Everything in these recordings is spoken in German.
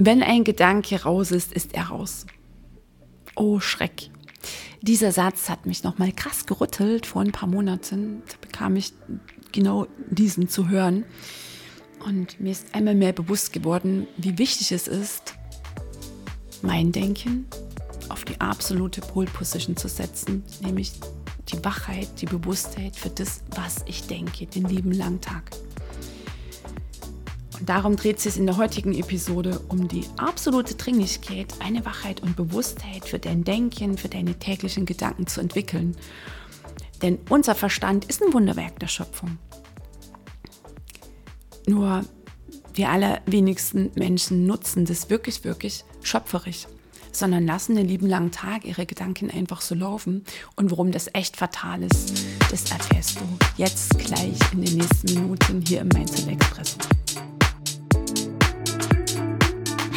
Wenn ein Gedanke raus ist, ist er raus. Oh Schreck. Dieser Satz hat mich noch mal krass gerüttelt vor ein paar Monaten. Da bekam ich genau diesen zu hören. Und mir ist einmal mehr bewusst geworden, wie wichtig es ist, mein Denken auf die absolute Pole Position zu setzen, nämlich die Wachheit, die Bewusstheit für das, was ich denke, den lieben langen Tag. Darum dreht sich in der heutigen Episode um die absolute Dringlichkeit, eine Wachheit und Bewusstheit für dein Denken, für deine täglichen Gedanken zu entwickeln. Denn unser Verstand ist ein Wunderwerk der Schöpfung. Nur die allerwenigsten Menschen nutzen das wirklich, wirklich schöpferisch, sondern lassen den lieben langen Tag ihre Gedanken einfach so laufen. Und worum das echt fatal ist, das erfährst du jetzt gleich in den nächsten Minuten hier im Mindset Express.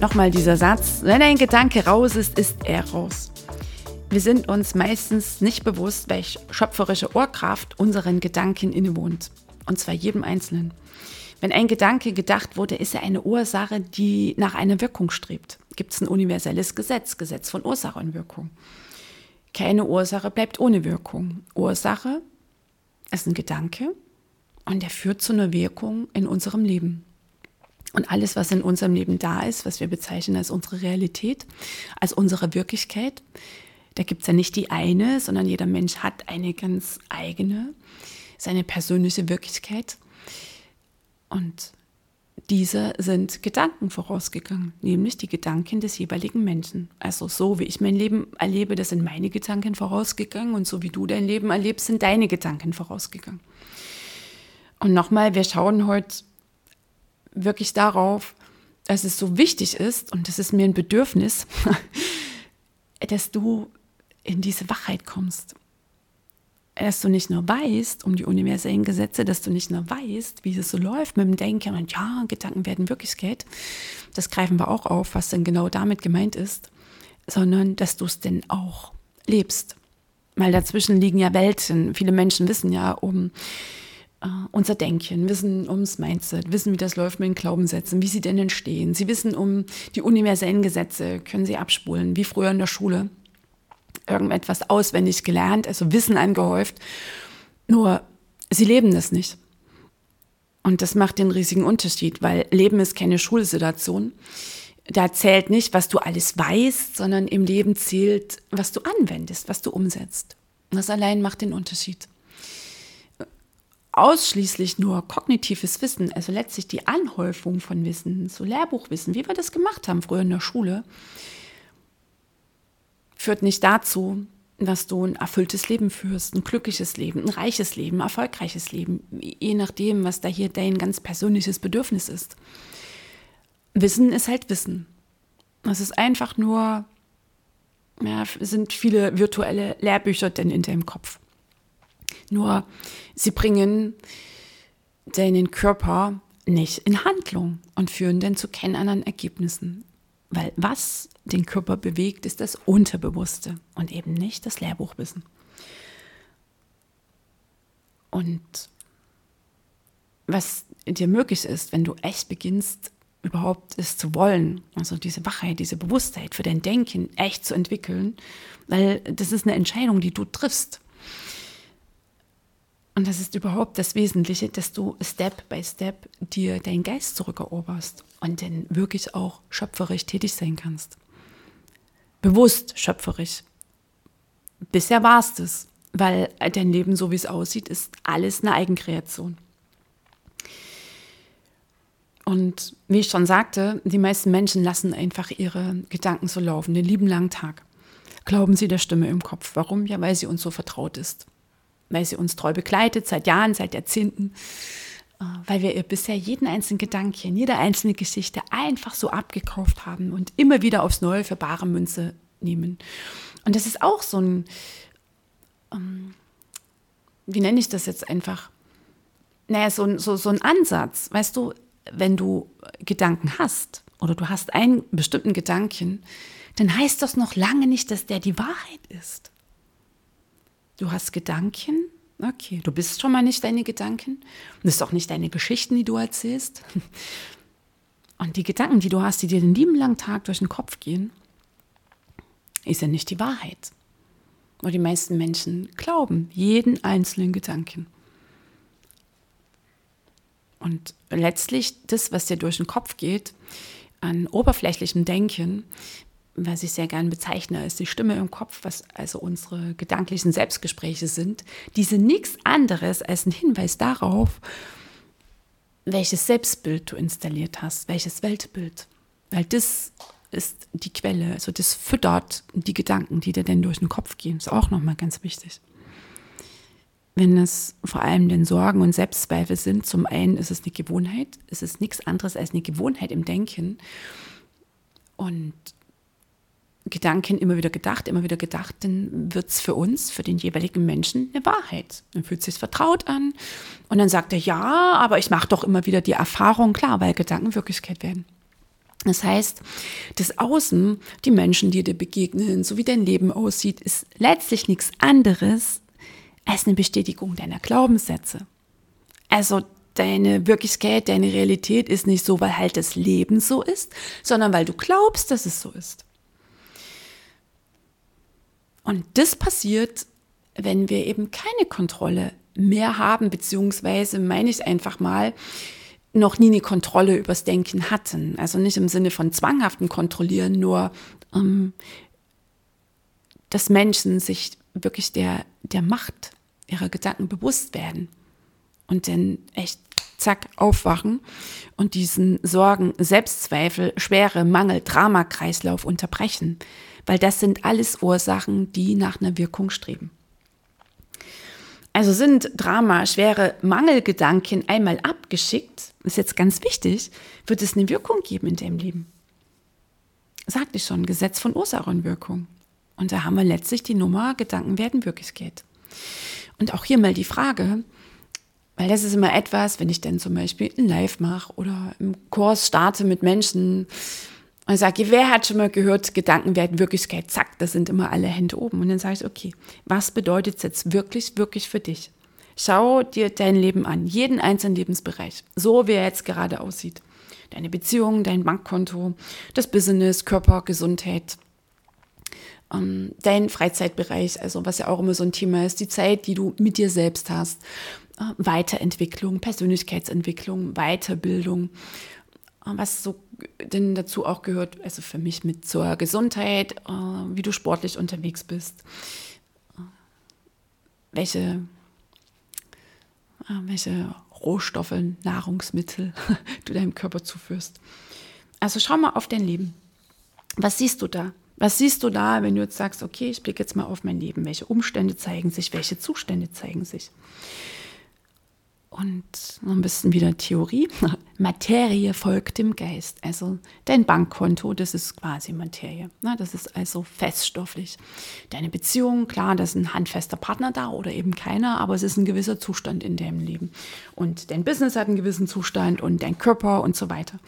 Nochmal dieser Satz, wenn ein Gedanke raus ist, ist er raus. Wir sind uns meistens nicht bewusst, welche schöpferische Ohrkraft unseren Gedanken innewohnt. Und zwar jedem Einzelnen. Wenn ein Gedanke gedacht wurde, ist er eine Ursache, die nach einer Wirkung strebt. Gibt es ein universelles Gesetz, Gesetz von Ursache und Wirkung. Keine Ursache bleibt ohne Wirkung. Ursache ist ein Gedanke und der führt zu einer Wirkung in unserem Leben. Und alles, was in unserem Leben da ist, was wir bezeichnen als unsere Realität, als unsere Wirklichkeit, da gibt es ja nicht die eine, sondern jeder Mensch hat eine ganz eigene, seine persönliche Wirklichkeit. Und diese sind Gedanken vorausgegangen, nämlich die Gedanken des jeweiligen Menschen. Also so wie ich mein Leben erlebe, das sind meine Gedanken vorausgegangen und so wie du dein Leben erlebst, sind deine Gedanken vorausgegangen. Und nochmal, wir schauen heute wirklich darauf, dass es so wichtig ist und das ist mir ein Bedürfnis, dass du in diese Wachheit kommst. Dass du nicht nur weißt um die universellen Gesetze, dass du nicht nur weißt, wie es so läuft mit dem Denken und ja, Gedanken werden Wirklichkeit. Das greifen wir auch auf, was denn genau damit gemeint ist, sondern dass du es denn auch lebst. Weil dazwischen liegen ja Welten. Viele Menschen wissen ja um unser Denken, wissen ums Mindset, wissen, wie das läuft mit den Glaubenssätzen, wie sie denn entstehen. Sie wissen um die universellen Gesetze, können sie abspulen, wie früher in der Schule. Irgendetwas auswendig gelernt, also Wissen angehäuft. Nur, sie leben das nicht. Und das macht den riesigen Unterschied, weil Leben ist keine Schulsituation. Da zählt nicht, was du alles weißt, sondern im Leben zählt, was du anwendest, was du umsetzt. Das allein macht den Unterschied ausschließlich nur kognitives Wissen, also letztlich die Anhäufung von Wissen, so Lehrbuchwissen, wie wir das gemacht haben früher in der Schule, führt nicht dazu, dass du ein erfülltes Leben führst, ein glückliches Leben, ein reiches Leben, ein erfolgreiches Leben, je nachdem, was da hier dein ganz persönliches Bedürfnis ist. Wissen ist halt Wissen. Es ist einfach nur, ja, sind viele virtuelle Lehrbücher denn in deinem Kopf. Nur sie bringen deinen Körper nicht in Handlung und führen dann zu keinen anderen Ergebnissen. Weil was den Körper bewegt, ist das Unterbewusste und eben nicht das Lehrbuchwissen. Und was dir möglich ist, wenn du echt beginnst, überhaupt es zu wollen, also diese Wachheit, diese Bewusstheit für dein Denken echt zu entwickeln, weil das ist eine Entscheidung, die du triffst. Und das ist überhaupt das Wesentliche, dass du Step by Step dir deinen Geist zurückeroberst und dann wirklich auch schöpferisch tätig sein kannst. Bewusst schöpferisch. Bisher war es das, weil dein Leben, so wie es aussieht, ist alles eine Eigenkreation. Und wie ich schon sagte, die meisten Menschen lassen einfach ihre Gedanken so laufen, den lieben langen Tag. Glauben sie der Stimme im Kopf. Warum? Ja, weil sie uns so vertraut ist weil sie uns treu begleitet, seit Jahren, seit Jahrzehnten. äh, weil wir bisher jeden einzelnen Gedanken, jede einzelne Geschichte einfach so abgekauft haben und immer wieder aufs Neue für bare Münze nehmen. Und das ist auch so ein, ähm, wie nenne ich das jetzt einfach? Naja, so, so, so ein Ansatz. Weißt du, wenn du Gedanken hast oder du hast einen bestimmten Gedanken, dann heißt das noch lange nicht, dass der die Wahrheit ist. Du hast Gedanken, okay, du bist schon mal nicht deine Gedanken, das ist auch nicht deine Geschichten, die du erzählst. Und die Gedanken, die du hast, die dir den lieben langen Tag durch den Kopf gehen, ist ja nicht die Wahrheit. Und die meisten Menschen glauben jeden einzelnen Gedanken. Und letztlich das, was dir durch den Kopf geht, an oberflächlichem Denken, was ich sehr gern bezeichne als die Stimme im Kopf, was also unsere gedanklichen Selbstgespräche sind, die sind nichts anderes als ein Hinweis darauf, welches Selbstbild du installiert hast, welches Weltbild. Weil das ist die Quelle, also das füttert die Gedanken, die dir denn durch den Kopf gehen. Ist auch nochmal ganz wichtig. Wenn es vor allem den Sorgen und Selbstzweifel sind, zum einen ist es eine Gewohnheit, es ist nichts anderes als eine Gewohnheit im Denken. Und Gedanken immer wieder gedacht, immer wieder gedacht, dann wird es für uns, für den jeweiligen Menschen eine Wahrheit. Dann fühlt es sich vertraut an und dann sagt er, ja, aber ich mache doch immer wieder die Erfahrung, klar, weil Gedanken Wirklichkeit werden. Das heißt, das Außen, die Menschen, die dir begegnen, so wie dein Leben aussieht, ist letztlich nichts anderes als eine Bestätigung deiner Glaubenssätze. Also deine Wirklichkeit, deine Realität ist nicht so, weil halt das Leben so ist, sondern weil du glaubst, dass es so ist. Und das passiert, wenn wir eben keine Kontrolle mehr haben, beziehungsweise meine ich einfach mal, noch nie eine Kontrolle übers Denken hatten. Also nicht im Sinne von zwanghaften Kontrollieren, nur ähm, dass Menschen sich wirklich der, der Macht ihrer Gedanken bewusst werden und dann echt zack aufwachen und diesen Sorgen, Selbstzweifel, schwere Mangel, Dramakreislauf unterbrechen, weil das sind alles Ursachen, die nach einer Wirkung streben. Also sind Drama, schwere Mangelgedanken einmal abgeschickt, ist jetzt ganz wichtig, wird es eine Wirkung geben in deinem Leben. Sagte ich schon, Gesetz von Ursache und Wirkung. Und da haben wir letztlich die Nummer, Gedanken werden Wirklichkeit. Und auch hier mal die Frage, weil das ist immer etwas, wenn ich dann zum Beispiel ein Live mache oder im Kurs starte mit Menschen und sage, wer hat schon mal gehört, Gedanken werden Wirklichkeit, zack, da sind immer alle Hände oben. Und dann sage ich, okay, was bedeutet es jetzt wirklich, wirklich für dich? Schau dir dein Leben an, jeden einzelnen Lebensbereich, so wie er jetzt gerade aussieht. Deine Beziehung, dein Bankkonto, das Business, Körper, Gesundheit, ähm, dein Freizeitbereich, also was ja auch immer so ein Thema ist, die Zeit, die du mit dir selbst hast, äh, Weiterentwicklung, Persönlichkeitsentwicklung, Weiterbildung, was so denn dazu auch gehört, also für mich mit zur Gesundheit, äh, wie du sportlich unterwegs bist, äh, welche, äh, welche Rohstoffe, Nahrungsmittel du deinem Körper zuführst. Also schau mal auf dein Leben. Was siehst du da? Was siehst du da, wenn du jetzt sagst, okay, ich blicke jetzt mal auf mein Leben? Welche Umstände zeigen sich? Welche Zustände zeigen sich? Und noch ein bisschen wieder Theorie. Materie folgt dem Geist. Also dein Bankkonto, das ist quasi Materie. Das ist also feststofflich. Deine Beziehung, klar, da ist ein handfester Partner da oder eben keiner, aber es ist ein gewisser Zustand in deinem Leben. Und dein Business hat einen gewissen Zustand und dein Körper und so weiter.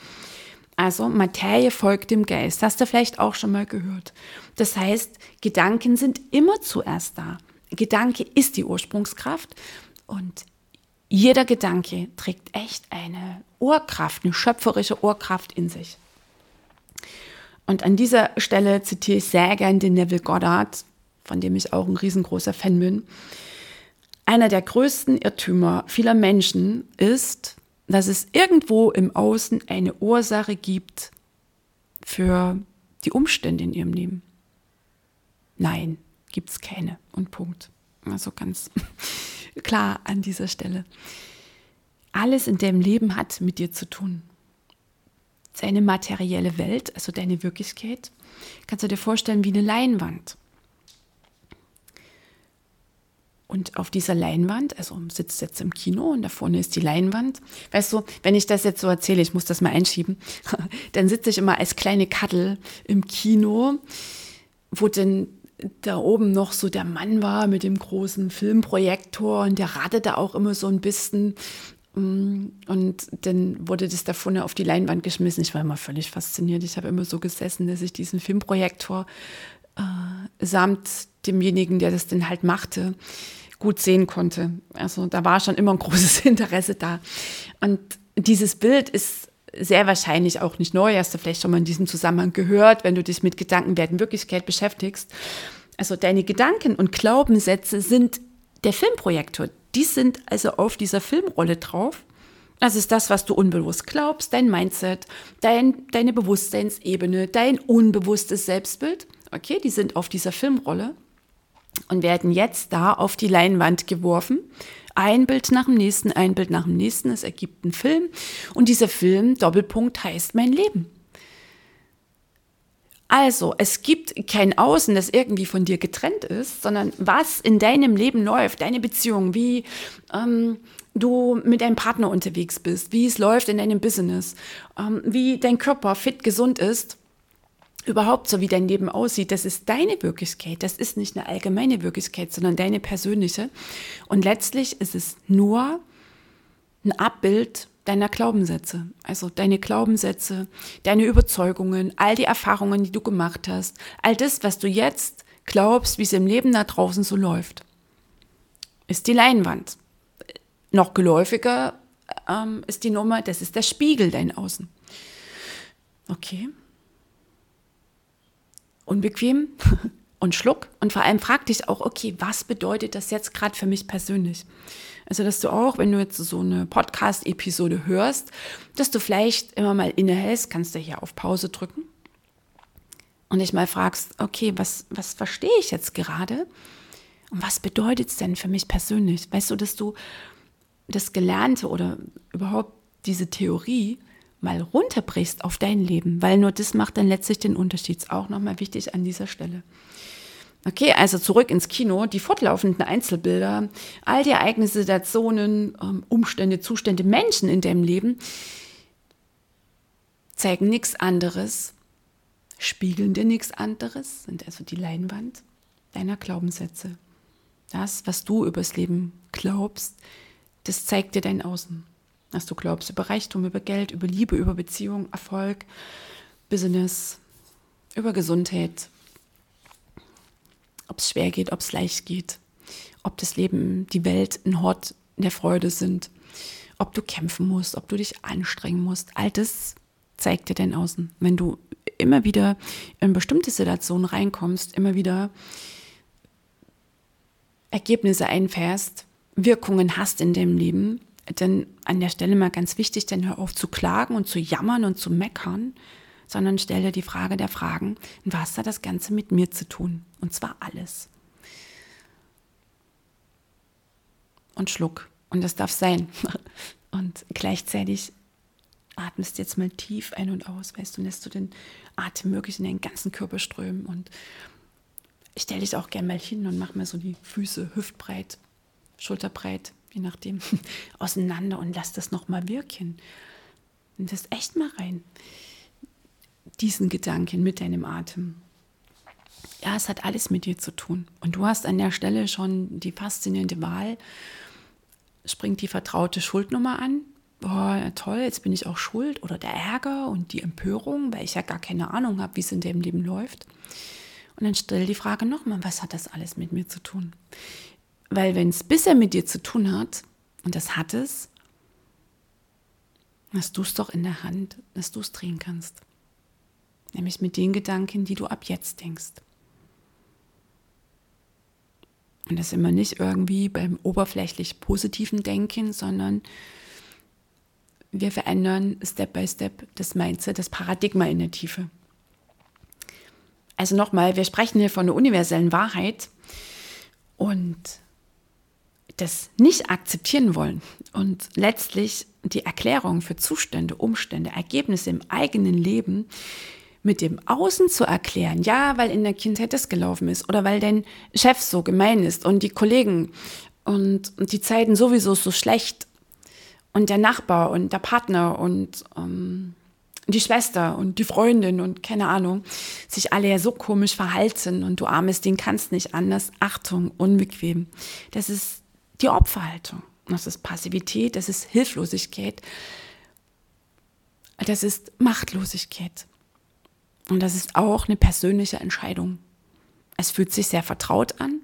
Also Materie folgt dem Geist. Hast du vielleicht auch schon mal gehört. Das heißt, Gedanken sind immer zuerst da. Gedanke ist die Ursprungskraft und jeder Gedanke trägt echt eine Urkraft, eine schöpferische Urkraft in sich. Und an dieser Stelle zitiere ich sehr gern den Neville Goddard, von dem ich auch ein riesengroßer Fan bin. Einer der größten Irrtümer vieler Menschen ist, dass es irgendwo im Außen eine Ursache gibt für die Umstände in ihrem Leben. Nein, gibt es keine. Und Punkt. Also ganz klar an dieser Stelle. Alles in deinem Leben hat mit dir zu tun. Seine materielle Welt, also deine Wirklichkeit, kannst du dir vorstellen wie eine Leinwand. Und auf dieser Leinwand, also sitzt jetzt im Kino und da vorne ist die Leinwand. Weißt du, wenn ich das jetzt so erzähle, ich muss das mal einschieben, dann sitze ich immer als kleine Kaddel im Kino, wo denn da oben noch so der Mann war mit dem großen Filmprojektor und der rattete auch immer so ein bisschen. Mm, und dann wurde das da vorne auf die Leinwand geschmissen. Ich war immer völlig fasziniert. Ich habe immer so gesessen, dass ich diesen Filmprojektor äh, samt demjenigen, der das denn halt machte, gut sehen konnte. Also da war schon immer ein großes Interesse da. Und dieses Bild ist sehr wahrscheinlich auch nicht neu, hast du vielleicht schon mal in diesem Zusammenhang gehört, wenn du dich mit Gedanken werden Wirklichkeit beschäftigst. Also deine Gedanken und Glaubenssätze sind der Filmprojektor. Die sind also auf dieser Filmrolle drauf. Das ist das, was du unbewusst glaubst, dein Mindset, dein, deine Bewusstseinsebene, dein unbewusstes Selbstbild. Okay, die sind auf dieser Filmrolle und werden jetzt da auf die Leinwand geworfen. Ein Bild nach dem nächsten, ein Bild nach dem nächsten. Es ergibt einen Film. Und dieser Film, Doppelpunkt, heißt mein Leben. Also, es gibt kein Außen, das irgendwie von dir getrennt ist, sondern was in deinem Leben läuft, deine Beziehung, wie ähm, du mit deinem Partner unterwegs bist, wie es läuft in deinem Business, ähm, wie dein Körper fit, gesund ist, überhaupt so wie dein Leben aussieht, das ist deine Wirklichkeit. Das ist nicht eine allgemeine Wirklichkeit, sondern deine persönliche. Und letztlich ist es nur ein Abbild deiner Glaubenssätze. Also deine Glaubenssätze, deine Überzeugungen, all die Erfahrungen, die du gemacht hast, all das, was du jetzt glaubst, wie es im Leben da draußen so läuft, ist die Leinwand. Noch geläufiger ähm, ist die Nummer, das ist der Spiegel dein Außen. Okay, unbequem und schluck und vor allem frag dich auch, okay, was bedeutet das jetzt gerade für mich persönlich? Also, dass du auch, wenn du jetzt so eine Podcast-Episode hörst, dass du vielleicht immer mal innehältst, kannst du hier auf Pause drücken und dich mal fragst, okay, was, was verstehe ich jetzt gerade? Und was bedeutet es denn für mich persönlich? Weißt du, dass du das Gelernte oder überhaupt diese Theorie mal runterbrichst auf dein Leben, weil nur das macht dann letztlich den Unterschied. Auch nochmal wichtig an dieser Stelle. Okay, also zurück ins Kino, die fortlaufenden Einzelbilder, all die Ereignisse, Situationen, ähm, Umstände, Zustände, Menschen in deinem Leben zeigen nichts anderes, spiegeln dir nichts anderes, sind also die Leinwand deiner Glaubenssätze. Das, was du übers Leben glaubst, das zeigt dir dein Außen was du glaubst über Reichtum, über Geld, über Liebe, über Beziehung, Erfolg, Business, über Gesundheit, ob es schwer geht, ob es leicht geht, ob das Leben, die Welt ein Hort der Freude sind, ob du kämpfen musst, ob du dich anstrengen musst. All das zeigt dir dein Außen. Wenn du immer wieder in bestimmte Situationen reinkommst, immer wieder Ergebnisse einfährst, Wirkungen hast in deinem Leben, denn an der Stelle mal ganz wichtig, denn hör auf zu klagen und zu jammern und zu meckern, sondern stell dir die Frage der Fragen, was hat das Ganze mit mir zu tun? Und zwar alles. Und schluck. Und das darf sein. Und gleichzeitig atmest jetzt mal tief ein und aus, weißt du, lässt du den Atem wirklich in den ganzen Körper strömen und stell dich auch gerne mal hin und mach mal so die Füße hüftbreit, schulterbreit, je nachdem, auseinander und lass das nochmal wirken. Und das echt mal rein. Diesen Gedanken mit deinem Atem. Ja, es hat alles mit dir zu tun. Und du hast an der Stelle schon die faszinierende Wahl. Springt die vertraute Schuldnummer an? Boah, toll, jetzt bin ich auch schuld. Oder der Ärger und die Empörung, weil ich ja gar keine Ahnung habe, wie es in dem Leben läuft. Und dann stell die Frage nochmal, was hat das alles mit mir zu tun? Weil wenn es bisher mit dir zu tun hat, und das hat es, hast du es doch in der Hand, dass du es drehen kannst. Nämlich mit den Gedanken, die du ab jetzt denkst. Und das immer nicht irgendwie beim oberflächlich positiven Denken, sondern wir verändern Step by Step das Mindset, das Paradigma in der Tiefe. Also nochmal, wir sprechen hier von einer universellen Wahrheit und das nicht akzeptieren wollen und letztlich die Erklärung für Zustände, Umstände, Ergebnisse im eigenen Leben mit dem Außen zu erklären, ja, weil in der Kindheit das gelaufen ist oder weil dein Chef so gemein ist und die Kollegen und, und die Zeiten sowieso so schlecht und der Nachbar und der Partner und ähm, die Schwester und die Freundin und keine Ahnung, sich alle ja so komisch verhalten und du armes Ding kannst nicht anders. Achtung, unbequem. Das ist die Opferhaltung. Das ist Passivität, das ist Hilflosigkeit, das ist Machtlosigkeit. Und das ist auch eine persönliche Entscheidung. Es fühlt sich sehr vertraut an.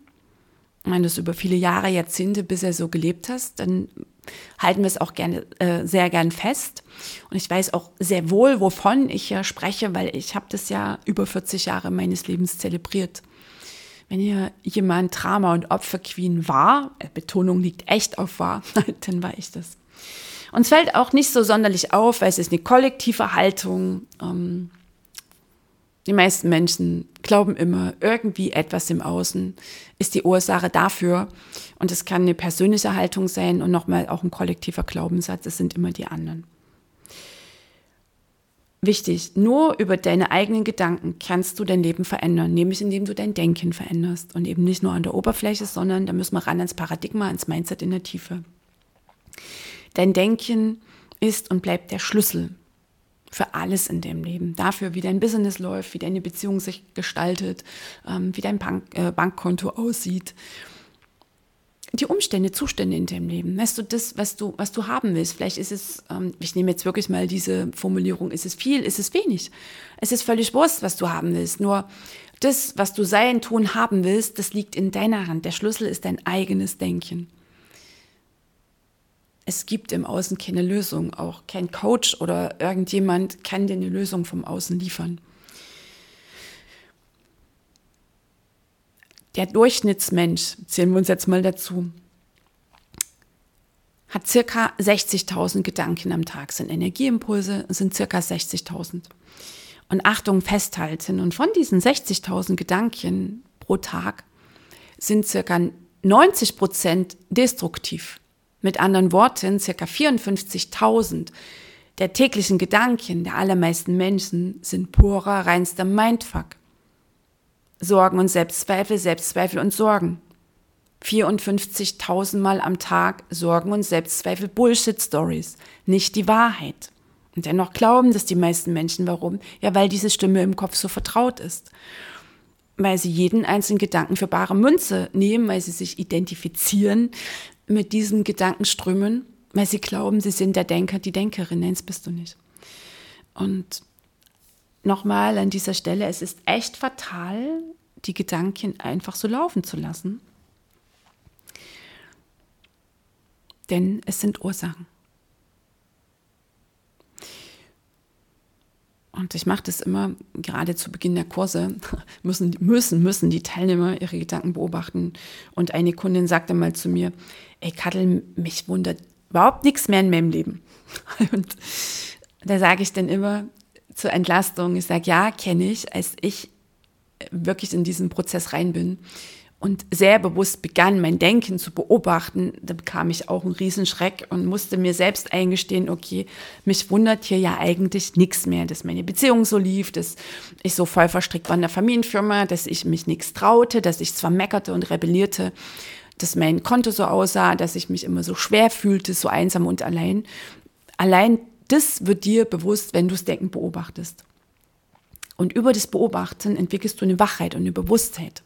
Wenn du es über viele Jahre, Jahrzehnte bisher so gelebt hast, dann halten wir es auch gerne, äh, sehr gern fest. Und ich weiß auch sehr wohl, wovon ich ja spreche, weil ich habe das ja über 40 Jahre meines Lebens zelebriert. Wenn hier jemand Drama- und Opferqueen war, äh, Betonung liegt echt auf war, dann war ich das. Uns fällt auch nicht so sonderlich auf, weil es ist eine kollektive Haltung. Ähm, die meisten Menschen glauben immer, irgendwie etwas im Außen ist die Ursache dafür. Und es kann eine persönliche Haltung sein und nochmal auch ein kollektiver Glaubenssatz. Es sind immer die anderen. Wichtig, nur über deine eigenen Gedanken kannst du dein Leben verändern, nämlich indem du dein Denken veränderst und eben nicht nur an der Oberfläche, sondern da müssen wir ran ans Paradigma, ans Mindset in der Tiefe. Dein Denken ist und bleibt der Schlüssel für alles in dem Leben. Dafür, wie dein Business läuft, wie deine Beziehung sich gestaltet, ähm, wie dein Bank, äh, Bankkonto aussieht. Die Umstände, Zustände in deinem Leben. Weißt du, das, was du, was du haben willst. Vielleicht ist es, ähm, ich nehme jetzt wirklich mal diese Formulierung, ist es viel, ist es wenig. Es ist völlig wurscht, was du haben willst. Nur das, was du sein, tun, haben willst, das liegt in deiner Hand. Der Schlüssel ist dein eigenes Denken es gibt im Außen keine Lösung. Auch kein Coach oder irgendjemand kann dir eine Lösung vom Außen liefern. Der Durchschnittsmensch, zählen wir uns jetzt mal dazu, hat circa 60.000 Gedanken am Tag, sind Energieimpulse, sind circa 60.000. Und Achtung, festhalten. Und von diesen 60.000 Gedanken pro Tag sind circa 90 Prozent destruktiv. Mit anderen Worten, circa 54.000 der täglichen Gedanken der allermeisten Menschen sind purer, reinster Mindfuck. Sorgen und Selbstzweifel, Selbstzweifel und Sorgen. 54.000 Mal am Tag Sorgen und Selbstzweifel Bullshit-Stories, nicht die Wahrheit. Und dennoch glauben das die meisten Menschen. Warum? Ja, weil diese Stimme im Kopf so vertraut ist. Weil sie jeden einzelnen Gedanken für bare Münze nehmen, weil sie sich identifizieren mit diesen Gedankenströmen, weil sie glauben, sie sind der Denker, die Denkerin. Nein, das bist du nicht. Und nochmal an dieser Stelle, es ist echt fatal, die Gedanken einfach so laufen zu lassen. Denn es sind Ursachen. Und ich mache das immer, gerade zu Beginn der Kurse, müssen, müssen, müssen die Teilnehmer ihre Gedanken beobachten. Und eine Kundin sagte mal zu mir, ey Kattel, mich wundert überhaupt nichts mehr in meinem Leben. Und da sage ich dann immer zur Entlastung, ich sage, ja, kenne ich, als ich wirklich in diesen Prozess rein bin. Und sehr bewusst begann, mein Denken zu beobachten, da bekam ich auch einen Riesenschreck und musste mir selbst eingestehen, okay, mich wundert hier ja eigentlich nichts mehr, dass meine Beziehung so lief, dass ich so voll verstrickt war in der Familienfirma, dass ich mich nichts traute, dass ich zwar meckerte und rebellierte, dass mein Konto so aussah, dass ich mich immer so schwer fühlte, so einsam und allein. Allein das wird dir bewusst, wenn du das Denken beobachtest. Und über das Beobachten entwickelst du eine Wachheit und eine Bewusstheit.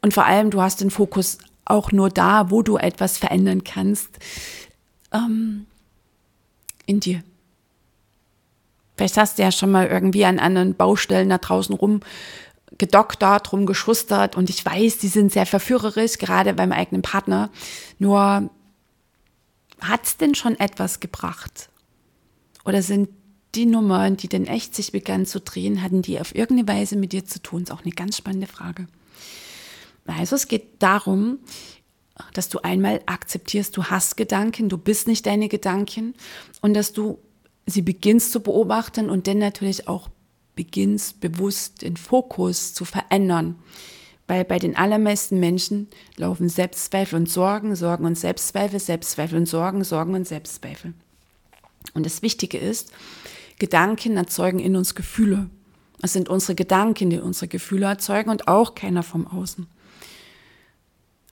Und vor allem, du hast den Fokus auch nur da, wo du etwas verändern kannst, ähm, in dir. Vielleicht hast du ja schon mal irgendwie an anderen Baustellen da draußen rum gedoktert, rumgeschustert und ich weiß, die sind sehr verführerisch, gerade beim eigenen Partner. Nur hat es denn schon etwas gebracht? Oder sind die Nummern, die denn echt sich begannen zu drehen, hatten die auf irgendeine Weise mit dir zu tun? Ist auch eine ganz spannende Frage. Also es geht darum, dass du einmal akzeptierst, du hast Gedanken, du bist nicht deine Gedanken und dass du sie beginnst zu beobachten und dann natürlich auch beginnst bewusst den Fokus zu verändern. Weil bei den allermeisten Menschen laufen Selbstzweifel und Sorgen, Sorgen und Selbstzweifel, Selbstzweifel und Sorgen, Sorgen und Selbstzweifel. Und das Wichtige ist, Gedanken erzeugen in uns Gefühle. Es sind unsere Gedanken, die unsere Gefühle erzeugen und auch keiner vom Außen.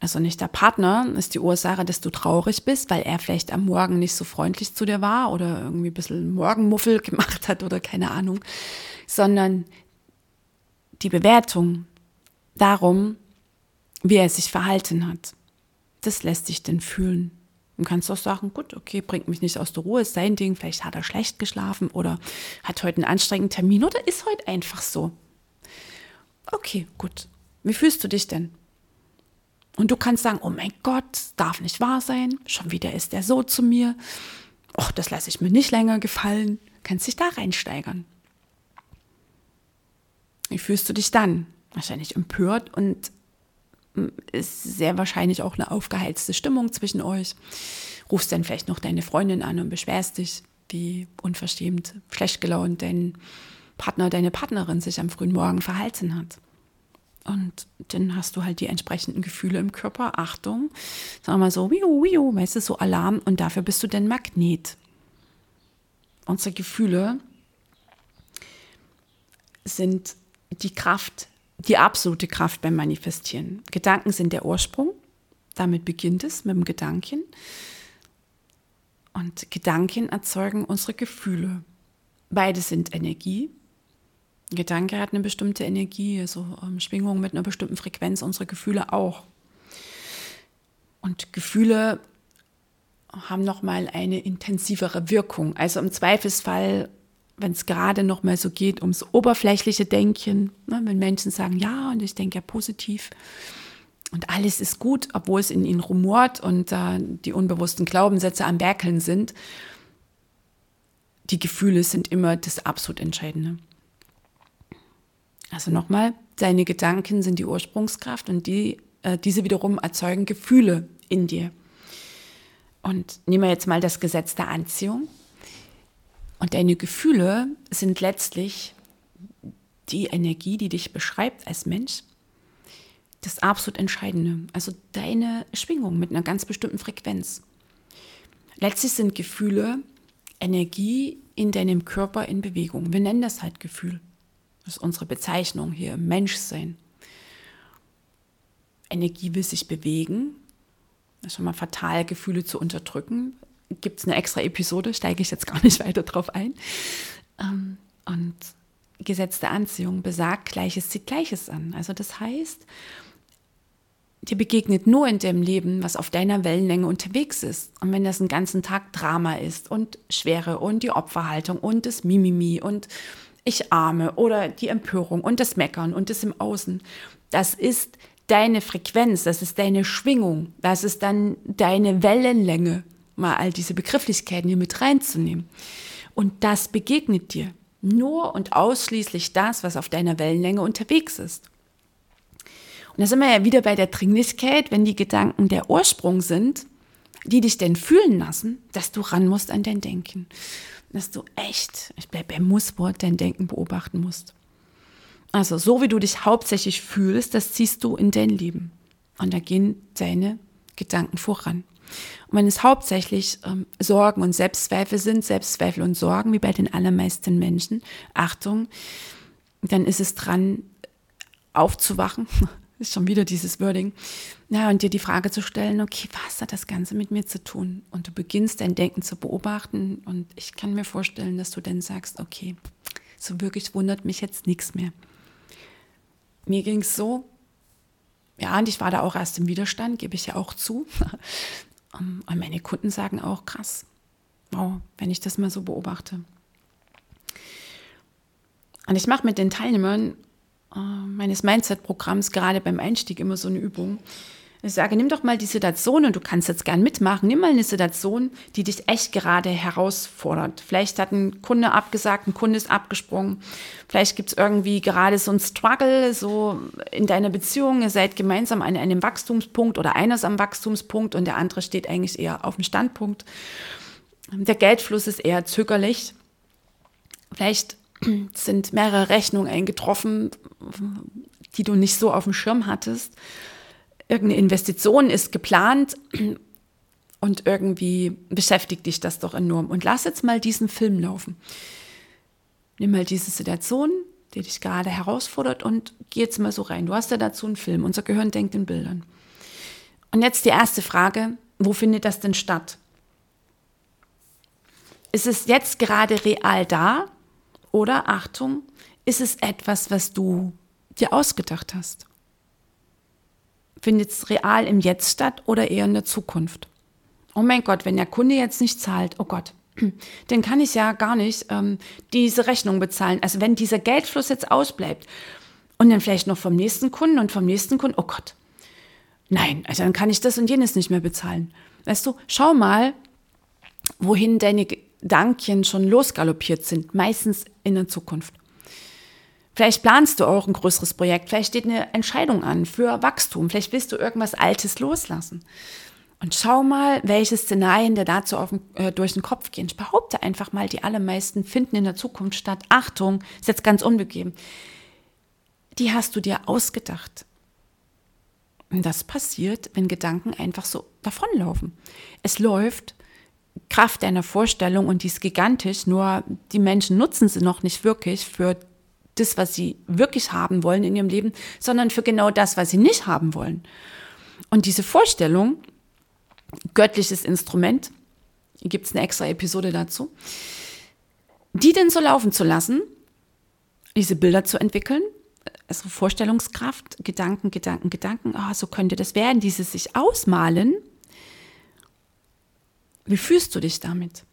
Also nicht der Partner ist die Ursache, dass du traurig bist, weil er vielleicht am Morgen nicht so freundlich zu dir war oder irgendwie ein bisschen Morgenmuffel gemacht hat oder keine Ahnung, sondern die Bewertung darum, wie er sich verhalten hat. Das lässt sich denn fühlen. Du kannst auch sagen, gut, okay, bringt mich nicht aus der Ruhe, ist sein Ding, vielleicht hat er schlecht geschlafen oder hat heute einen anstrengenden Termin oder ist heute einfach so. Okay, gut. Wie fühlst du dich denn? Und du kannst sagen, oh mein Gott, darf nicht wahr sein, schon wieder ist er so zu mir. Och, das lasse ich mir nicht länger gefallen. Kannst dich da reinsteigern. Wie fühlst du dich dann? Wahrscheinlich empört und ist sehr wahrscheinlich auch eine aufgeheizte Stimmung zwischen euch. Rufst dann vielleicht noch deine Freundin an und beschwerst dich, wie unverschämt, schlecht gelaunt dein Partner, deine Partnerin sich am frühen Morgen verhalten hat. Und dann hast du halt die entsprechenden Gefühle im Körper. Achtung, sagen wir mal so, wiu, wiu, weißt du, so Alarm. Und dafür bist du dann Magnet. Unsere Gefühle sind die Kraft die absolute Kraft beim Manifestieren. Gedanken sind der Ursprung. Damit beginnt es mit dem Gedanken. Und Gedanken erzeugen unsere Gefühle. Beide sind Energie. Ein Gedanke hat eine bestimmte Energie, also ähm, Schwingung mit einer bestimmten Frequenz, unsere Gefühle auch. Und Gefühle haben nochmal eine intensivere Wirkung. Also im Zweifelsfall wenn es gerade noch mal so geht ums oberflächliche Denken, ne, wenn Menschen sagen, ja, und ich denke ja positiv und alles ist gut, obwohl es in ihnen rumort und äh, die unbewussten Glaubenssätze am Werkeln sind, die Gefühle sind immer das absolut Entscheidende. Also nochmal, deine Gedanken sind die Ursprungskraft und die, äh, diese wiederum erzeugen Gefühle in dir. Und nehmen wir jetzt mal das Gesetz der Anziehung. Und deine Gefühle sind letztlich die Energie, die dich beschreibt als Mensch. Das absolut Entscheidende. Also deine Schwingung mit einer ganz bestimmten Frequenz. Letztlich sind Gefühle Energie in deinem Körper in Bewegung. Wir nennen das halt Gefühl. Das ist unsere Bezeichnung hier Menschsein. Energie will sich bewegen. Das ist schon mal fatal, Gefühle zu unterdrücken gibt es eine extra Episode, steige ich jetzt gar nicht weiter drauf ein. Ähm, und Gesetz der Anziehung besagt, Gleiches zieht Gleiches an. Also das heißt, dir begegnet nur in dem Leben, was auf deiner Wellenlänge unterwegs ist. Und wenn das einen ganzen Tag Drama ist und Schwere und die Opferhaltung und das Mimimi und ich arme oder die Empörung und das Meckern und das im Außen, das ist deine Frequenz, das ist deine Schwingung, das ist dann deine Wellenlänge mal all diese Begrifflichkeiten hier mit reinzunehmen. Und das begegnet dir. Nur und ausschließlich das, was auf deiner Wellenlänge unterwegs ist. Und da sind wir ja wieder bei der Dringlichkeit, wenn die Gedanken der Ursprung sind, die dich denn fühlen lassen, dass du ran musst an dein Denken. Dass du echt, ich bleibe beim Musswort, dein Denken beobachten musst. Also so wie du dich hauptsächlich fühlst, das ziehst du in dein Leben. Und da gehen deine Gedanken voran. Und wenn es hauptsächlich ähm, Sorgen und Selbstzweifel sind, Selbstzweifel und Sorgen, wie bei den allermeisten Menschen, Achtung, dann ist es dran, aufzuwachen. ist schon wieder dieses Wording. Ja, und dir die Frage zu stellen, okay, was hat das Ganze mit mir zu tun? Und du beginnst dein Denken zu beobachten und ich kann mir vorstellen, dass du dann sagst, okay, so wirklich wundert mich jetzt nichts mehr. Mir ging es so, ja, und ich war da auch erst im Widerstand, gebe ich ja auch zu. Und meine Kunden sagen auch, krass, wow, wenn ich das mal so beobachte. Und ich mache mit den Teilnehmern äh, meines Mindset-Programms gerade beim Einstieg immer so eine Übung. Ich sage, nimm doch mal die Situation und du kannst jetzt gern mitmachen. Nimm mal eine Situation, die dich echt gerade herausfordert. Vielleicht hat ein Kunde abgesagt, ein Kunde ist abgesprungen. Vielleicht gibt es irgendwie gerade so ein Struggle, so in deiner Beziehung. Ihr seid gemeinsam an einem Wachstumspunkt oder einer ist am Wachstumspunkt und der andere steht eigentlich eher auf dem Standpunkt. Der Geldfluss ist eher zögerlich. Vielleicht sind mehrere Rechnungen eingetroffen, die du nicht so auf dem Schirm hattest irgendeine Investition ist geplant und irgendwie beschäftigt dich das doch enorm. Und lass jetzt mal diesen Film laufen. Nimm mal diese Situation, der dich gerade herausfordert und geh jetzt mal so rein. Du hast ja dazu einen Film. Unser Gehirn denkt in Bildern. Und jetzt die erste Frage, wo findet das denn statt? Ist es jetzt gerade real da? Oder, Achtung, ist es etwas, was du dir ausgedacht hast? Findet es real im Jetzt statt oder eher in der Zukunft? Oh mein Gott, wenn der Kunde jetzt nicht zahlt, oh Gott, dann kann ich ja gar nicht ähm, diese Rechnung bezahlen. Also wenn dieser Geldfluss jetzt ausbleibt und dann vielleicht noch vom nächsten Kunden und vom nächsten Kunden, oh Gott, nein, also dann kann ich das und jenes nicht mehr bezahlen. Weißt du, schau mal, wohin deine Gedanken schon losgaloppiert sind, meistens in der Zukunft. Vielleicht planst du auch ein größeres Projekt, vielleicht steht eine Entscheidung an für Wachstum, vielleicht willst du irgendwas Altes loslassen. Und schau mal, welche Szenarien dir dazu auf, äh, durch den Kopf gehen. Ich behaupte einfach mal, die allermeisten finden in der Zukunft statt. Achtung, ist jetzt ganz unbequem. Die hast du dir ausgedacht. Und das passiert, wenn Gedanken einfach so davonlaufen. Es läuft Kraft deiner Vorstellung und die ist gigantisch, nur die Menschen nutzen sie noch nicht wirklich für das, was sie wirklich haben wollen in ihrem Leben, sondern für genau das, was sie nicht haben wollen. Und diese Vorstellung, göttliches Instrument, gibt es eine extra Episode dazu, die denn so laufen zu lassen, diese Bilder zu entwickeln, also Vorstellungskraft, Gedanken, Gedanken, Gedanken, oh, so könnte das werden, dieses sich ausmalen. Wie fühlst du dich damit?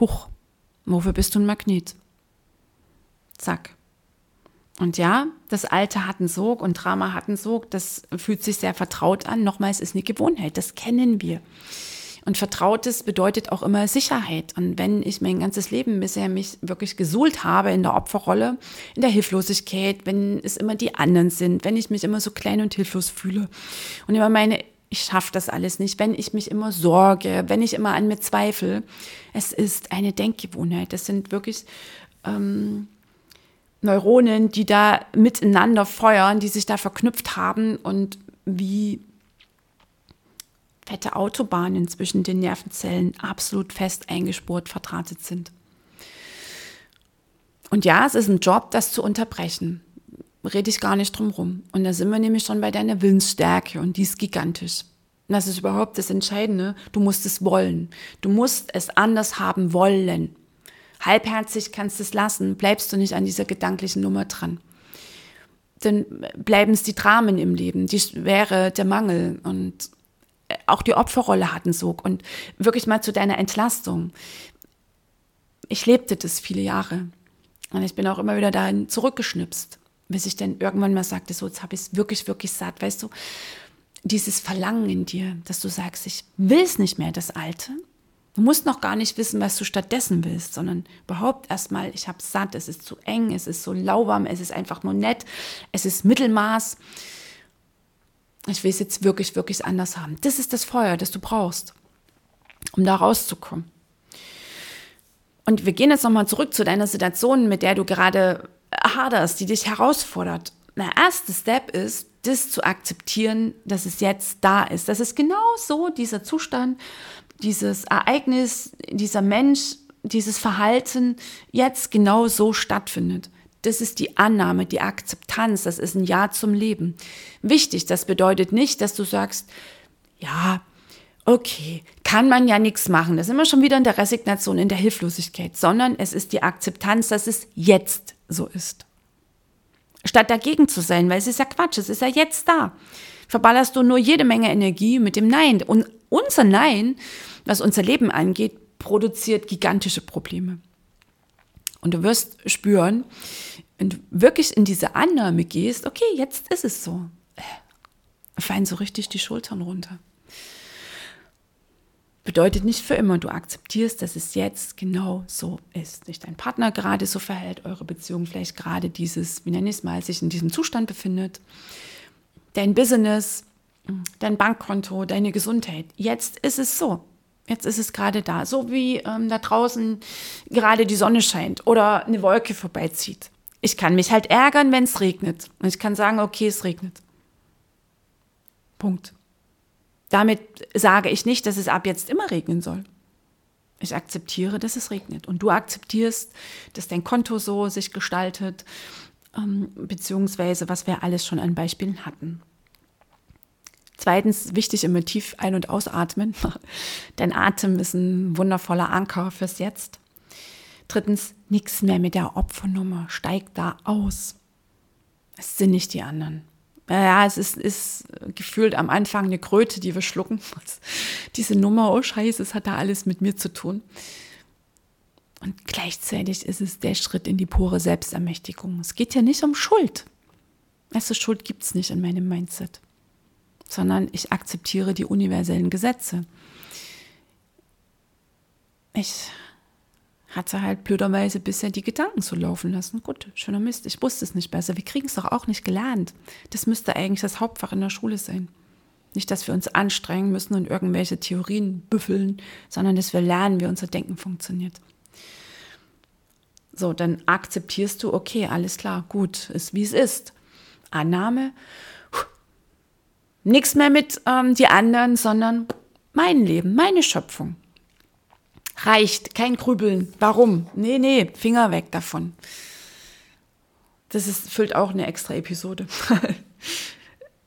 Huch, wofür bist du ein Magnet? Zack. Und ja, das Alte hat einen Sog und Drama hat einen Sog. Das fühlt sich sehr vertraut an. Nochmals ist eine Gewohnheit. Das kennen wir. Und Vertrautes bedeutet auch immer Sicherheit. Und wenn ich mein ganzes Leben bisher mich wirklich gesuhlt habe in der Opferrolle, in der Hilflosigkeit, wenn es immer die anderen sind, wenn ich mich immer so klein und hilflos fühle und immer meine, ich schaffe das alles nicht, wenn ich mich immer sorge, wenn ich immer an mir zweifle, es ist eine Denkgewohnheit. Das sind wirklich ähm, Neuronen, die da miteinander feuern, die sich da verknüpft haben und wie fette Autobahnen zwischen den Nervenzellen absolut fest eingespurt verdrahtet sind. Und ja, es ist ein Job, das zu unterbrechen. Rede ich gar nicht drum rum. Und da sind wir nämlich schon bei deiner Willensstärke und die ist gigantisch. Das ist überhaupt das Entscheidende. Du musst es wollen. Du musst es anders haben wollen halbherzig kannst du es lassen, bleibst du nicht an dieser gedanklichen Nummer dran. Dann bleiben es die Dramen im Leben, die Schwere, der Mangel und äh, auch die Opferrolle hatten Sog. Und wirklich mal zu deiner Entlastung. Ich lebte das viele Jahre. Und ich bin auch immer wieder dahin zurückgeschnipst, bis ich dann irgendwann mal sagte, so, jetzt habe ich es wirklich, wirklich satt. Weißt du, dieses Verlangen in dir, dass du sagst, ich will es nicht mehr, das Alte. Du musst noch gar nicht wissen, was du stattdessen willst, sondern überhaupt erstmal, ich habe satt, es ist zu eng, es ist so lauwarm, es ist einfach nur nett, es ist Mittelmaß. Ich will es jetzt wirklich, wirklich anders haben. Das ist das Feuer, das du brauchst, um da rauszukommen. Und wir gehen jetzt nochmal zurück zu deiner Situation, mit der du gerade haderst, die dich herausfordert. Der erste Step ist, das zu akzeptieren, dass es jetzt da ist. Das ist genau so dieser Zustand, dieses Ereignis, dieser Mensch, dieses Verhalten jetzt genau so stattfindet. Das ist die Annahme, die Akzeptanz, das ist ein Ja zum Leben. Wichtig, das bedeutet nicht, dass du sagst, ja, okay, kann man ja nichts machen. Das ist immer schon wieder in der Resignation, in der Hilflosigkeit, sondern es ist die Akzeptanz, dass es jetzt so ist. Statt dagegen zu sein, weil es ist ja Quatsch, es ist ja jetzt da. Verballerst du nur jede Menge Energie mit dem Nein. Und unser Nein, was unser Leben angeht, produziert gigantische Probleme. Und du wirst spüren, wenn du wirklich in diese Annahme gehst, okay, jetzt ist es so, äh, fallen so richtig die Schultern runter. Bedeutet nicht für immer, du akzeptierst, dass es jetzt genau so ist. Sich dein Partner gerade so verhält, eure Beziehung vielleicht gerade dieses, wie nenne ich es mal, sich in diesem Zustand befindet. Dein Business, dein Bankkonto, deine Gesundheit. Jetzt ist es so. Jetzt ist es gerade da. So wie ähm, da draußen gerade die Sonne scheint oder eine Wolke vorbeizieht. Ich kann mich halt ärgern, wenn es regnet. Und ich kann sagen, okay, es regnet. Punkt. Damit sage ich nicht, dass es ab jetzt immer regnen soll. Ich akzeptiere, dass es regnet. Und du akzeptierst, dass dein Konto so sich gestaltet, ähm, beziehungsweise was wir alles schon an Beispielen hatten. Zweitens, wichtig immer tief ein- und ausatmen. Dein Atem ist ein wundervoller Anker fürs Jetzt. Drittens, nichts mehr mit der Opfernummer. Steig da aus. Es sind nicht die anderen. Ja, es ist, ist gefühlt am Anfang eine Kröte, die wir schlucken. Diese Nummer, oh Scheiße, es hat da alles mit mir zu tun. Und gleichzeitig ist es der Schritt in die pure Selbstermächtigung. Es geht ja nicht um Schuld. Also Schuld gibt es nicht in meinem Mindset, sondern ich akzeptiere die universellen Gesetze. Ich hatte halt blöderweise bisher die Gedanken so laufen lassen. Gut, schöner Mist, ich wusste es nicht besser. Wir kriegen es doch auch nicht gelernt. Das müsste eigentlich das Hauptfach in der Schule sein. Nicht, dass wir uns anstrengen müssen und irgendwelche Theorien büffeln, sondern dass wir lernen, wie unser Denken funktioniert. So, dann akzeptierst du, okay, alles klar, gut, ist wie es ist. Annahme, nichts mehr mit ähm, die anderen, sondern mein Leben, meine Schöpfung. Reicht, kein Grübeln. Warum? Nee, nee, Finger weg davon. Das ist, füllt auch eine extra Episode.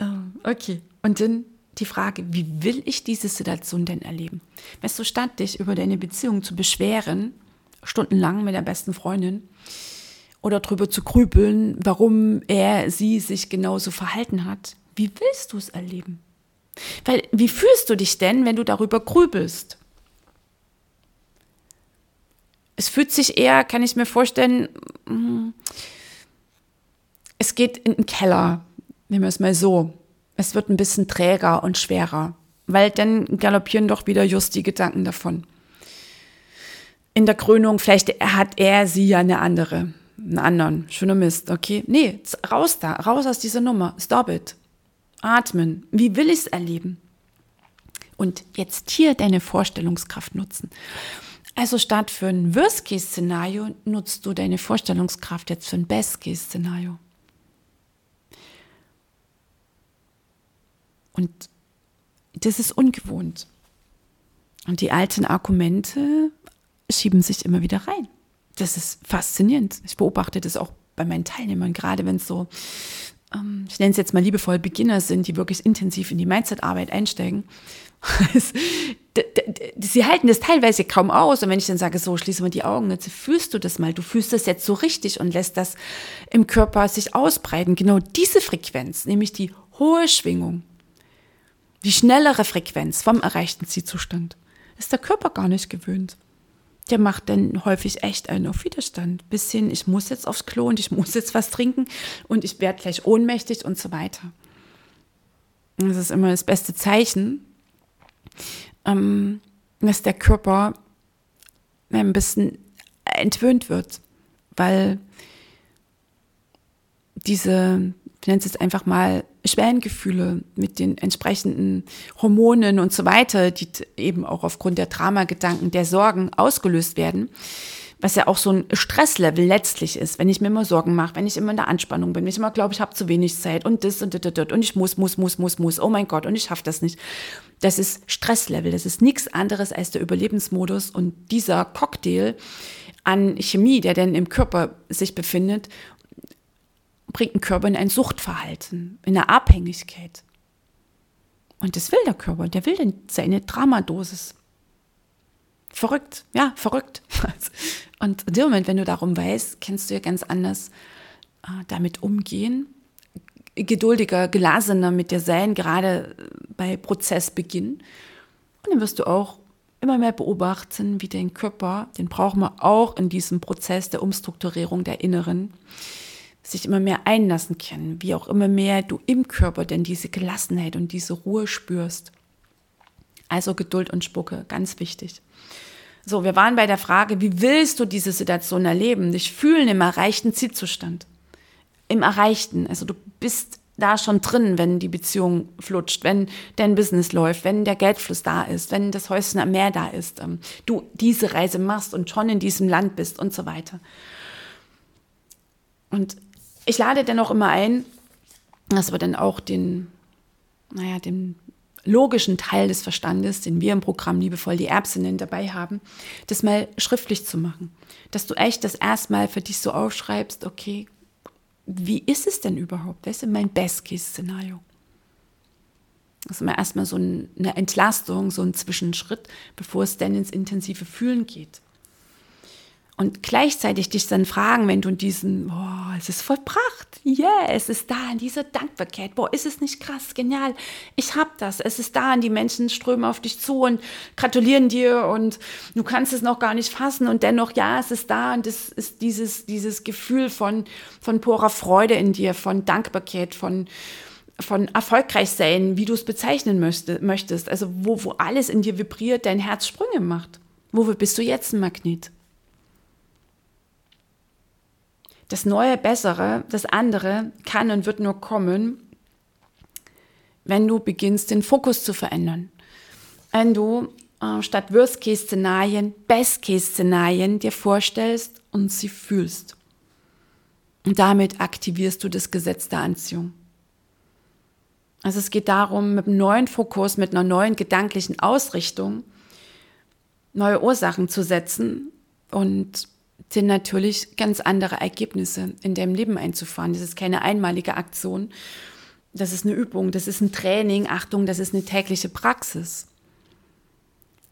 Ähm, okay. Und dann die Frage, wie will ich diese Situation denn erleben? Weißt du, statt dich über deine Beziehung zu beschweren, stundenlang mit der besten Freundin, oder darüber zu grübeln, warum er sie sich genauso verhalten hat, wie willst du es erleben? Weil, wie fühlst du dich denn, wenn du darüber grübelst? es fühlt sich eher, kann ich mir vorstellen, mm, es geht in den Keller, nehmen wir es mal so. Es wird ein bisschen träger und schwerer, weil dann galoppieren doch wieder just die Gedanken davon. In der Krönung, vielleicht hat er sie ja eine andere, einen anderen. Schöner Mist, okay? Nee, raus da, raus aus dieser Nummer. Stop it. Atmen. Wie will ich es erleben? Und jetzt hier deine Vorstellungskraft nutzen. Also statt für ein Worst-Case-Szenario nutzt du deine Vorstellungskraft jetzt für ein Best-Case-Szenario. Und das ist ungewohnt. Und die alten Argumente schieben sich immer wieder rein. Das ist faszinierend. Ich beobachte das auch bei meinen Teilnehmern, gerade wenn es so, ähm, ich nenne es jetzt mal liebevoll, Beginner sind, die wirklich intensiv in die Mindset-Arbeit einsteigen sie halten das teilweise kaum aus. Und wenn ich dann sage, so, schließe mal die Augen, jetzt fühlst du das mal. Du fühlst das jetzt so richtig und lässt das im Körper sich ausbreiten. Genau diese Frequenz, nämlich die hohe Schwingung, die schnellere Frequenz vom erreichten Zielzustand, ist der Körper gar nicht gewöhnt. Der macht dann häufig echt einen auf Widerstand. Bisschen, ich muss jetzt aufs Klo und ich muss jetzt was trinken und ich werde gleich ohnmächtig und so weiter. Das ist immer das beste Zeichen, ähm, dass der Körper ein bisschen entwöhnt wird, weil diese, ich nenne es jetzt einfach mal, Schwellengefühle mit den entsprechenden Hormonen und so weiter, die eben auch aufgrund der Dramagedanken, der Sorgen ausgelöst werden, was ja auch so ein Stresslevel letztlich ist, wenn ich mir immer Sorgen mache, wenn ich immer in der Anspannung bin, wenn ich immer glaube, ich habe zu wenig Zeit und das und das und ich muss, muss, muss, muss, muss, oh mein Gott, und ich schaffe das nicht. Das ist Stresslevel, das ist nichts anderes als der Überlebensmodus und dieser Cocktail an Chemie, der denn im Körper sich befindet, bringt den Körper in ein Suchtverhalten, in eine Abhängigkeit. Und das will der Körper, der will denn seine Dramadosis. Verrückt, ja, verrückt. Und in dem Moment, wenn du darum weißt, kannst du ja ganz anders äh, damit umgehen, geduldiger, gelassener mit dir sein, gerade bei Prozessbeginn. Und dann wirst du auch immer mehr beobachten, wie dein Körper, den brauchen wir auch in diesem Prozess der Umstrukturierung der Inneren, sich immer mehr einlassen kann, wie auch immer mehr du im Körper denn diese Gelassenheit und diese Ruhe spürst. Also Geduld und Spucke, ganz wichtig. So, wir waren bei der Frage, wie willst du diese Situation erleben? Dich fühlen im erreichten Zielzustand. Im erreichten. Also du bist da schon drin, wenn die Beziehung flutscht, wenn dein Business läuft, wenn der Geldfluss da ist, wenn das Häuschen am Meer da ist, ähm, du diese Reise machst und schon in diesem Land bist und so weiter. Und ich lade dennoch immer ein, dass wir dann auch den, naja, den logischen Teil des Verstandes, den wir im Programm liebevoll die Erbse nennen, dabei haben, das mal schriftlich zu machen. Dass du echt das erstmal für dich so aufschreibst, okay, wie ist es denn überhaupt? Das ist mein Best-Case-Szenario. Das ist immer erstmal so eine Entlastung, so ein Zwischenschritt, bevor es dann ins intensive Fühlen geht und gleichzeitig dich dann fragen, wenn du in diesen, boah, es ist vollbracht, yeah, es ist da in dieser Dankbarkeit, boah, ist es nicht krass, genial, ich hab das, es ist da und die Menschen strömen auf dich zu und gratulieren dir und du kannst es noch gar nicht fassen. Und dennoch, ja, es ist da und es ist dieses, dieses Gefühl von, von purer Freude in dir, von Dankbarkeit, von, von erfolgreich sein, wie du es bezeichnen möchtest, also wo, wo alles in dir vibriert, dein Herz Sprünge macht. Wofür bist du jetzt ein Magnet? Das Neue, Bessere, das andere kann und wird nur kommen, wenn du beginnst, den Fokus zu verändern. Wenn du äh, statt Worst-Case-Szenarien Best-Case-Szenarien dir vorstellst und sie fühlst. Und damit aktivierst du das Gesetz der Anziehung. Also es geht darum, mit einem neuen Fokus, mit einer neuen gedanklichen Ausrichtung neue Ursachen zu setzen und sind natürlich ganz andere Ergebnisse in deinem Leben einzufahren. Das ist keine einmalige Aktion. Das ist eine Übung, das ist ein Training. Achtung, das ist eine tägliche Praxis.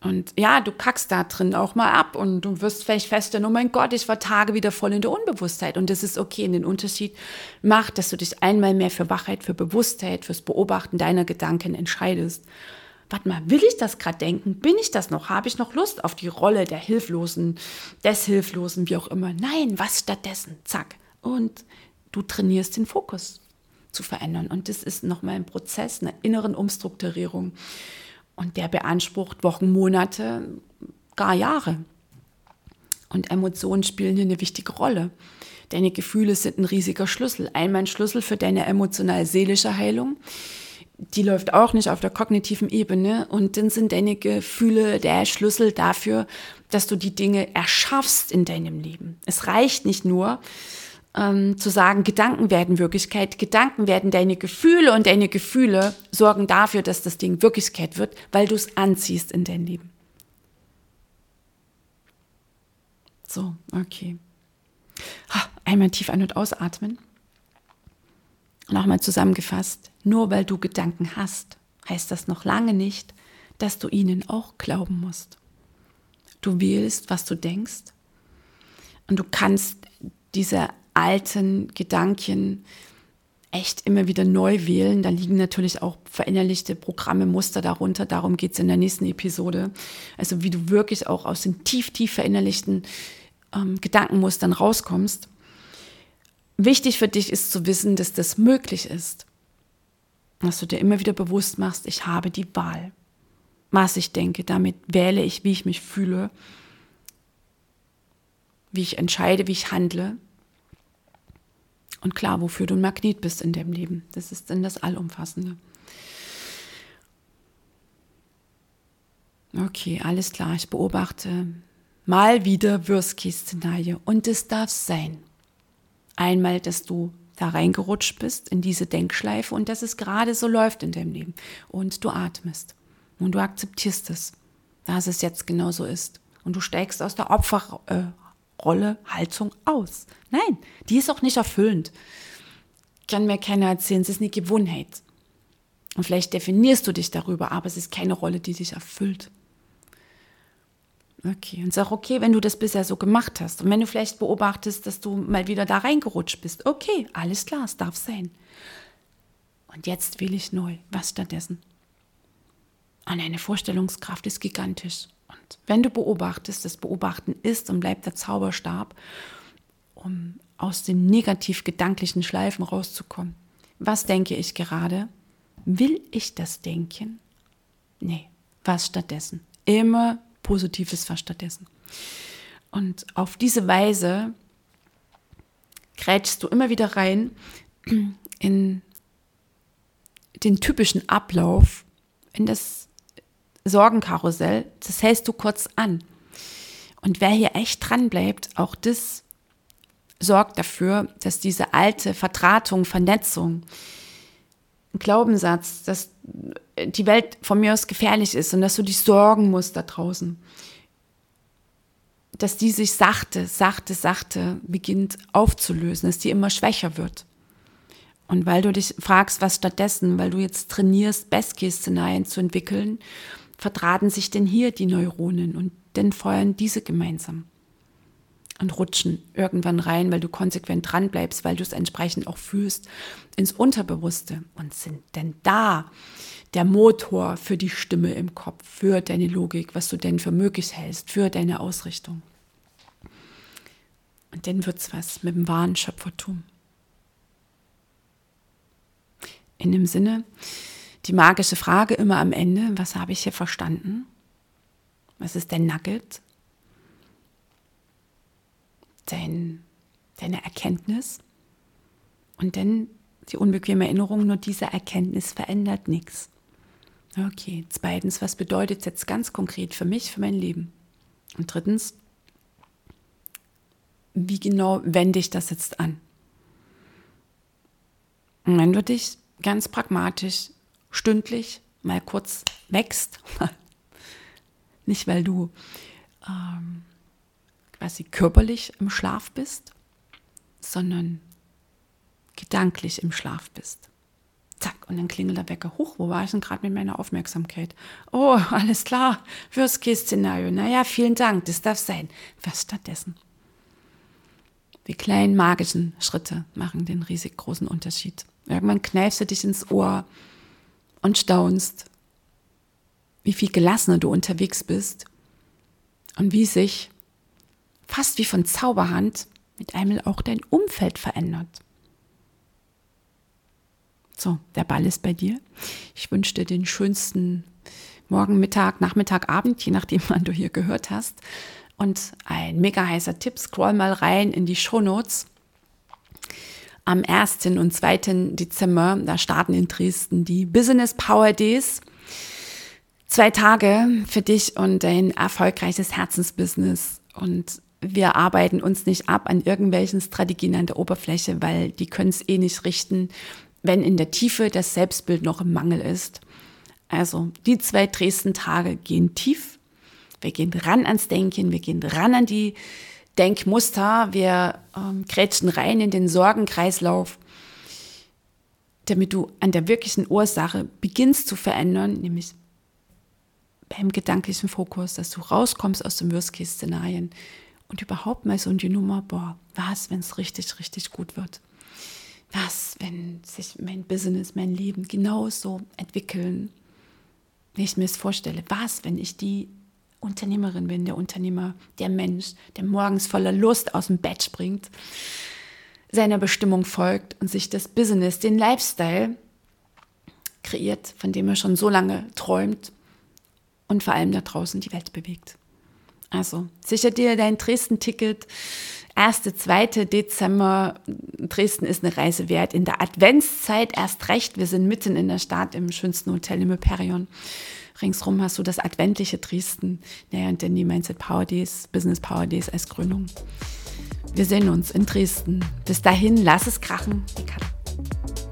Und ja, du kackst da drin auch mal ab und du wirst vielleicht feststellen, oh mein Gott, ich war Tage wieder voll in der Unbewusstheit. Und das ist okay. Und den Unterschied macht, dass du dich einmal mehr für Wachheit, für Bewusstheit, fürs Beobachten deiner Gedanken entscheidest warte mal, will ich das gerade denken? Bin ich das noch? Habe ich noch Lust auf die Rolle der Hilflosen, des Hilflosen, wie auch immer? Nein, was stattdessen? Zack. Und du trainierst den Fokus zu verändern. Und das ist nochmal ein Prozess einer inneren Umstrukturierung. Und der beansprucht Wochen, Monate, gar Jahre. Und Emotionen spielen hier eine wichtige Rolle. Deine Gefühle sind ein riesiger Schlüssel. Einmal ein Schlüssel für deine emotional-seelische Heilung die läuft auch nicht auf der kognitiven Ebene und dann sind deine Gefühle der Schlüssel dafür, dass du die Dinge erschaffst in deinem Leben. Es reicht nicht nur ähm, zu sagen, Gedanken werden Wirklichkeit, Gedanken werden deine Gefühle und deine Gefühle sorgen dafür, dass das Ding Wirklichkeit wird, weil du es anziehst in dein Leben. So, okay. Einmal tief ein- und ausatmen. Nochmal zusammengefasst, nur weil du Gedanken hast, heißt das noch lange nicht, dass du ihnen auch glauben musst. Du wählst, was du denkst und du kannst diese alten Gedanken echt immer wieder neu wählen. Da liegen natürlich auch verinnerlichte Programme, Muster darunter. Darum geht es in der nächsten Episode. Also wie du wirklich auch aus den tief, tief verinnerlichten ähm, Gedankenmustern rauskommst. Wichtig für dich ist zu wissen, dass das möglich ist. Dass du dir immer wieder bewusst machst, ich habe die Wahl. Was ich denke, damit wähle ich, wie ich mich fühle, wie ich entscheide, wie ich handle. Und klar, wofür du ein Magnet bist in deinem Leben. Das ist dann das Allumfassende. Okay, alles klar. Ich beobachte mal wieder Worst-Case-Szenario. Und es darf sein. Einmal, dass du da reingerutscht bist in diese Denkschleife und dass es gerade so läuft in deinem Leben. Und du atmest. Und du akzeptierst es, dass es jetzt genau so ist. Und du steigst aus der Opferrolle, äh, Haltung aus. Nein, die ist auch nicht erfüllend. Kann mir keiner erzählen, es ist eine Gewohnheit. Und vielleicht definierst du dich darüber, aber es ist keine Rolle, die dich erfüllt. Okay, und sag, okay, wenn du das bisher so gemacht hast und wenn du vielleicht beobachtest, dass du mal wieder da reingerutscht bist, okay, alles klar, es darf sein. Und jetzt wähle ich neu. Was stattdessen? Und deine Vorstellungskraft ist gigantisch. Und wenn du beobachtest, das Beobachten ist und bleibt der Zauberstab, um aus den negativ gedanklichen Schleifen rauszukommen. Was denke ich gerade? Will ich das denken? Nee, was stattdessen? Immer Positives war stattdessen. Und auf diese Weise grätschst du immer wieder rein in den typischen Ablauf, in das Sorgenkarussell. Das hältst du kurz an. Und wer hier echt dran bleibt, auch das sorgt dafür, dass diese alte Vertratung, Vernetzung Glaubenssatz, dass die Welt von mir aus gefährlich ist und dass du dich sorgen musst da draußen. Dass die sich sachte, sachte, sachte beginnt aufzulösen, dass die immer schwächer wird. Und weil du dich fragst, was stattdessen, weil du jetzt trainierst, Best-Case-Szenarien zu entwickeln, verdrahten sich denn hier die Neuronen und dann feuern diese gemeinsam und rutschen irgendwann rein, weil du konsequent dran bleibst, weil du es entsprechend auch fühlst, ins Unterbewusste und sind denn da der Motor für die Stimme im Kopf, für deine Logik, was du denn für möglich hältst, für deine Ausrichtung. Und dann wird es was mit dem wahren Schöpfertum. In dem Sinne, die magische Frage immer am Ende, was habe ich hier verstanden? Was ist der Nugget? Dein, deine Erkenntnis? Und dann die unbequeme Erinnerung, nur diese Erkenntnis verändert nichts. Okay, zweitens, was bedeutet es jetzt ganz konkret für mich, für mein Leben? Und drittens, wie genau wende ich das jetzt an? Und wenn du dich ganz pragmatisch stündlich mal kurz wächst, nicht weil du ähm, quasi körperlich im Schlaf bist, sondern gedanklich im Schlaf bist. Zack, und dann klingelt der Wecker. Huch, wo war ich denn gerade mit meiner Aufmerksamkeit? Oh, alles klar, Worst Case Szenario. Naja, vielen Dank, das darf sein. Was stattdessen? Die kleinen magischen Schritte machen den riesig großen Unterschied. Irgendwann kneifst du dich ins Ohr und staunst, wie viel gelassener du unterwegs bist und wie sich fast wie von Zauberhand mit einmal auch dein Umfeld verändert. So, der Ball ist bei dir. Ich wünsche dir den schönsten Morgen, Mittag, Nachmittag, Abend, je nachdem, wann du hier gehört hast. Und ein mega heißer Tipp, scroll mal rein in die Shownotes. Am 1. und 2. Dezember, da starten in Dresden die Business Power Days. Zwei Tage für dich und dein erfolgreiches Herzensbusiness. Und wir arbeiten uns nicht ab an irgendwelchen Strategien an der Oberfläche, weil die können es eh nicht richten wenn in der Tiefe das Selbstbild noch im Mangel ist. Also die zwei Dresden-Tage gehen tief. Wir gehen ran ans Denken, wir gehen ran an die Denkmuster, wir ähm, krätschen rein in den Sorgenkreislauf, damit du an der wirklichen Ursache beginnst zu verändern, nämlich beim gedanklichen Fokus, dass du rauskommst aus dem Worst-Case-Szenarien und überhaupt mal so in die Nummer, boah, was, wenn es richtig, richtig gut wird was, wenn sich mein Business, mein Leben genauso entwickeln, wie ich mir es vorstelle? Was, wenn ich die Unternehmerin bin, der Unternehmer, der Mensch, der morgens voller Lust aus dem Bett springt, seiner Bestimmung folgt und sich das Business, den Lifestyle kreiert, von dem er schon so lange träumt und vor allem da draußen die Welt bewegt. Also sicher dir dein Dresden-Ticket, 1., 2. Dezember. Dresden ist eine Reise wert. In der Adventszeit erst recht. Wir sind mitten in der Stadt im schönsten Hotel im Hyperion. Ringsrum hast du das adventliche Dresden. Naja, und dann die Mindset Power Days, Business Power Days als Krönung. Wir sehen uns in Dresden. Bis dahin, lass es krachen. Die Katrin.